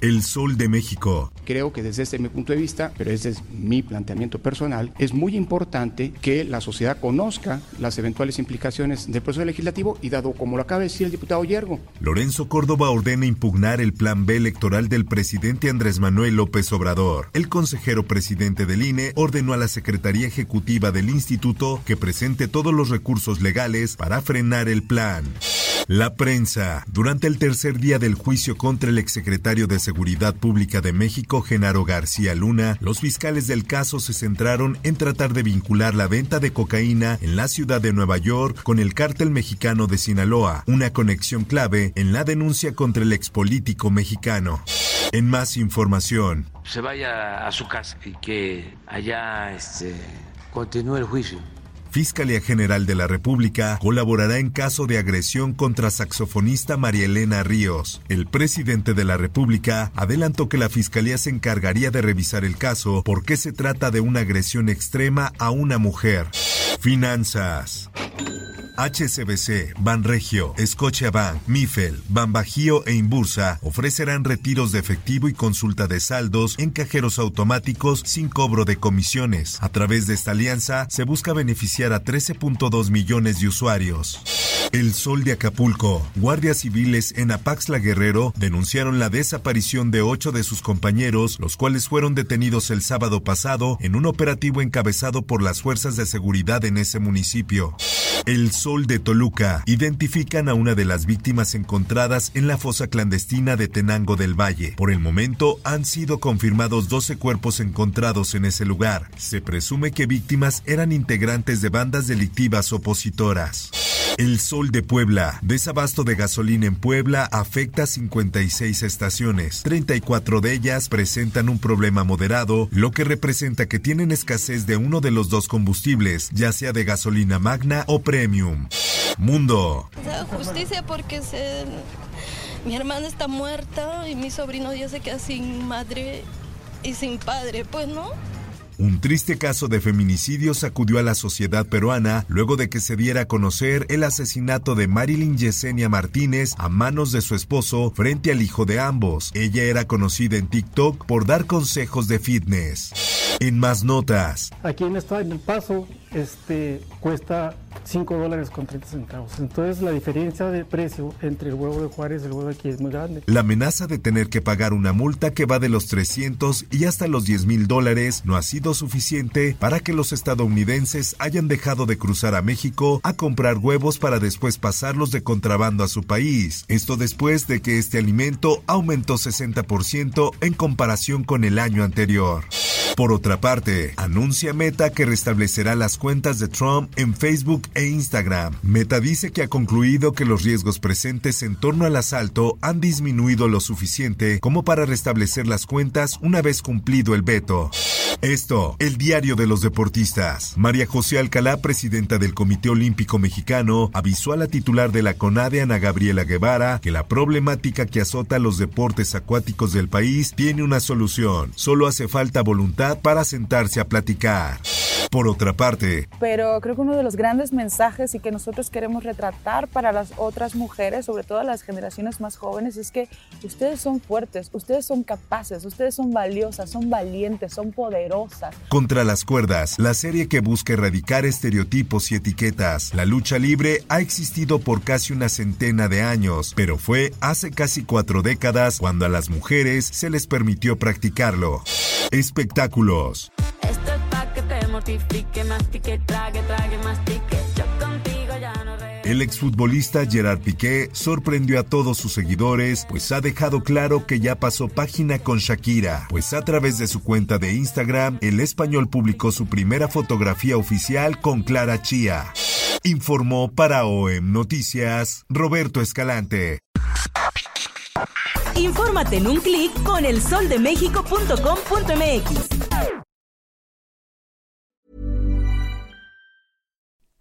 El Sol de México. Creo que desde este mi punto de vista, pero ese es mi planteamiento personal, es muy importante que la sociedad conozca las eventuales implicaciones del proceso legislativo y dado como lo acaba de decir el diputado Yergo. Lorenzo Córdoba ordena impugnar el plan B electoral del presidente Andrés Manuel López Obrador. El consejero presidente del INE ordenó a la Secretaría Ejecutiva del Instituto que presente todos los recursos legales para frenar el plan. La prensa. Durante el tercer día del juicio contra el exsecretario de Seguridad Pública de México, Genaro García Luna, los fiscales del caso se centraron en tratar de vincular la venta de cocaína en la ciudad de Nueva York con el cártel mexicano de Sinaloa, una conexión clave en la denuncia contra el expolítico mexicano. En más información. Se vaya a su casa y que allá este, continúe el juicio. Fiscalía General de la República colaborará en caso de agresión contra saxofonista María Elena Ríos. El presidente de la República adelantó que la Fiscalía se encargaría de revisar el caso porque se trata de una agresión extrema a una mujer. Finanzas. HSBC, Banregio, Scotiabank, Mifel, Banbajío e Inbursa ofrecerán retiros de efectivo y consulta de saldos en cajeros automáticos sin cobro de comisiones. A través de esta alianza se busca beneficiar a 13.2 millones de usuarios. El Sol de Acapulco. Guardias civiles en Apaxla Guerrero denunciaron la desaparición de ocho de sus compañeros, los cuales fueron detenidos el sábado pasado en un operativo encabezado por las fuerzas de seguridad en ese municipio. El Sol de Toluca. Identifican a una de las víctimas encontradas en la fosa clandestina de Tenango del Valle. Por el momento han sido confirmados 12 cuerpos encontrados en ese lugar. Se presume que víctimas eran integrantes de bandas delictivas opositoras. El Sol de Puebla. Desabasto de gasolina en Puebla afecta 56 estaciones. 34 de ellas presentan un problema moderado, lo que representa que tienen escasez de uno de los dos combustibles, ya sea de gasolina magna o premium. Mundo. Justicia porque se... mi hermana está muerta y mi sobrino ya se queda sin madre y sin padre, pues no. Un triste caso de feminicidio sacudió a la sociedad peruana luego de que se diera a conocer el asesinato de Marilyn Yesenia Martínez a manos de su esposo frente al hijo de ambos. Ella era conocida en TikTok por dar consejos de fitness. En más notas. Aquí en esta en el paso este cuesta 5 dólares con 30 centavos. Entonces la diferencia de precio entre el huevo de Juárez y el huevo de aquí es muy grande. La amenaza de tener que pagar una multa que va de los 300 y hasta los 10 mil dólares no ha sido suficiente para que los estadounidenses hayan dejado de cruzar a México a comprar huevos para después pasarlos de contrabando a su país. Esto después de que este alimento aumentó 60% en comparación con el año anterior. Por otra parte, anuncia Meta que restablecerá las cuentas de Trump en Facebook e Instagram. Meta dice que ha concluido que los riesgos presentes en torno al asalto han disminuido lo suficiente como para restablecer las cuentas una vez cumplido el veto. Esto, el diario de los deportistas. María José Alcalá, presidenta del Comité Olímpico Mexicano, avisó a la titular de la CONADE, Ana Gabriela Guevara, que la problemática que azota los deportes acuáticos del país tiene una solución. Solo hace falta voluntad para sentarse a platicar. Por otra parte, pero creo que uno de los grandes mensajes y que nosotros queremos retratar para las otras mujeres, sobre todo las generaciones más jóvenes, es que ustedes son fuertes, ustedes son capaces, ustedes son valiosas, son valientes, son poderosas. Contra las cuerdas, la serie que busca erradicar estereotipos y etiquetas. La lucha libre ha existido por casi una centena de años, pero fue hace casi cuatro décadas cuando a las mujeres se les permitió practicarlo. Espectáculos. El exfutbolista Gerard Piqué sorprendió a todos sus seguidores, pues ha dejado claro que ya pasó página con Shakira, pues a través de su cuenta de Instagram, el español publicó su primera fotografía oficial con Clara Chía. Informó para OEM Noticias Roberto Escalante. Infórmate en un clic con elsoldemexico.com.mx.